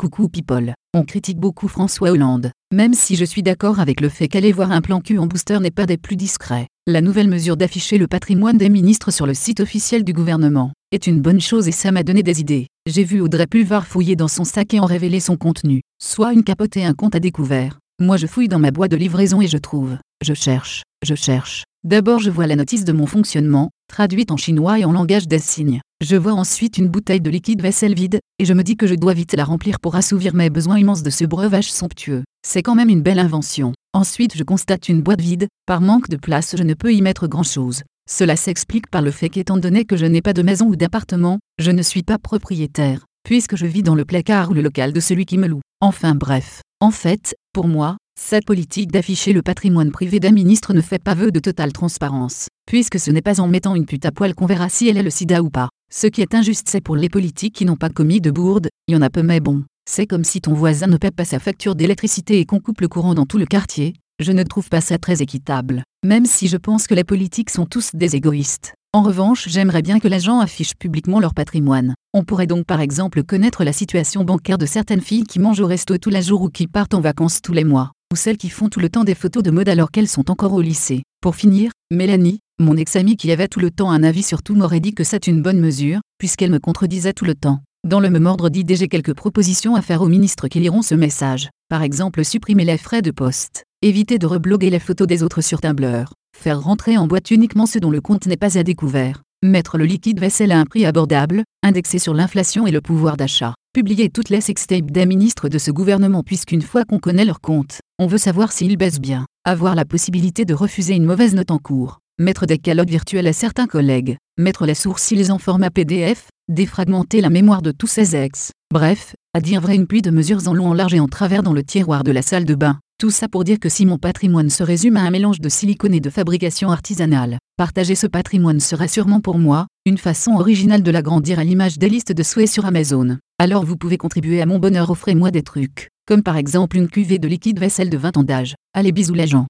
Coucou people. On critique beaucoup François Hollande, même si je suis d'accord avec le fait qu'aller voir un plan cul en booster n'est pas des plus discrets. La nouvelle mesure d'afficher le patrimoine des ministres sur le site officiel du gouvernement est une bonne chose et ça m'a donné des idées. J'ai vu Audrey Pulvar fouiller dans son sac et en révéler son contenu, soit une capote et un compte à découvert. Moi je fouille dans ma boîte de livraison et je trouve, je cherche, je cherche. D'abord je vois la notice de mon fonctionnement, traduite en chinois et en langage des signes. Je vois ensuite une bouteille de liquide vaisselle vide, et je me dis que je dois vite la remplir pour assouvir mes besoins immenses de ce breuvage somptueux. C'est quand même une belle invention. Ensuite je constate une boîte vide, par manque de place je ne peux y mettre grand-chose. Cela s'explique par le fait qu'étant donné que je n'ai pas de maison ou d'appartement, je ne suis pas propriétaire, puisque je vis dans le placard ou le local de celui qui me loue. Enfin bref. En fait, pour moi, cette politique d'afficher le patrimoine privé d'un ministre ne fait pas vœu de totale transparence, puisque ce n'est pas en mettant une pute à poil qu'on verra si elle est le sida ou pas. Ce qui est injuste c'est pour les politiques qui n'ont pas commis de bourde, il y en a peu mais bon. C'est comme si ton voisin ne paie pas sa facture d'électricité et qu'on coupe le courant dans tout le quartier, je ne trouve pas ça très équitable, même si je pense que les politiques sont tous des égoïstes. En revanche, j'aimerais bien que les gens affichent publiquement leur patrimoine. On pourrait donc par exemple connaître la situation bancaire de certaines filles qui mangent au resto tous les jours ou qui partent en vacances tous les mois ou celles qui font tout le temps des photos de mode alors qu'elles sont encore au lycée. Pour finir, Mélanie, mon ex-amie qui avait tout le temps un avis sur tout m'aurait dit que c'est une bonne mesure, puisqu'elle me contredisait tout le temps. Dans le même ordre d'idées j'ai quelques propositions à faire aux ministres qui liront ce message. Par exemple supprimer les frais de poste, éviter de rebloguer les photos des autres sur Tumblr, faire rentrer en boîte uniquement ceux dont le compte n'est pas à découvert, mettre le liquide vaisselle à un prix abordable, indexer sur l'inflation et le pouvoir d'achat, publier toutes les sextapes des ministres de ce gouvernement puisqu'une fois qu'on connaît leur compte, on veut savoir s'ils baissent bien, avoir la possibilité de refuser une mauvaise note en cours, mettre des calottes virtuelles à certains collègues, mettre les sourcils en format PDF, défragmenter la mémoire de tous ses ex, bref, à dire vrai une pluie de mesures en long en large et en travers dans le tiroir de la salle de bain. Tout ça pour dire que si mon patrimoine se résume à un mélange de silicone et de fabrication artisanale, partager ce patrimoine serait sûrement pour moi, une façon originale de l'agrandir à l'image des listes de souhaits sur Amazon. Alors vous pouvez contribuer à mon bonheur, offrez-moi des trucs, comme par exemple une cuvée de liquide vaisselle de 20 ans d'âge. Allez bisous les gens.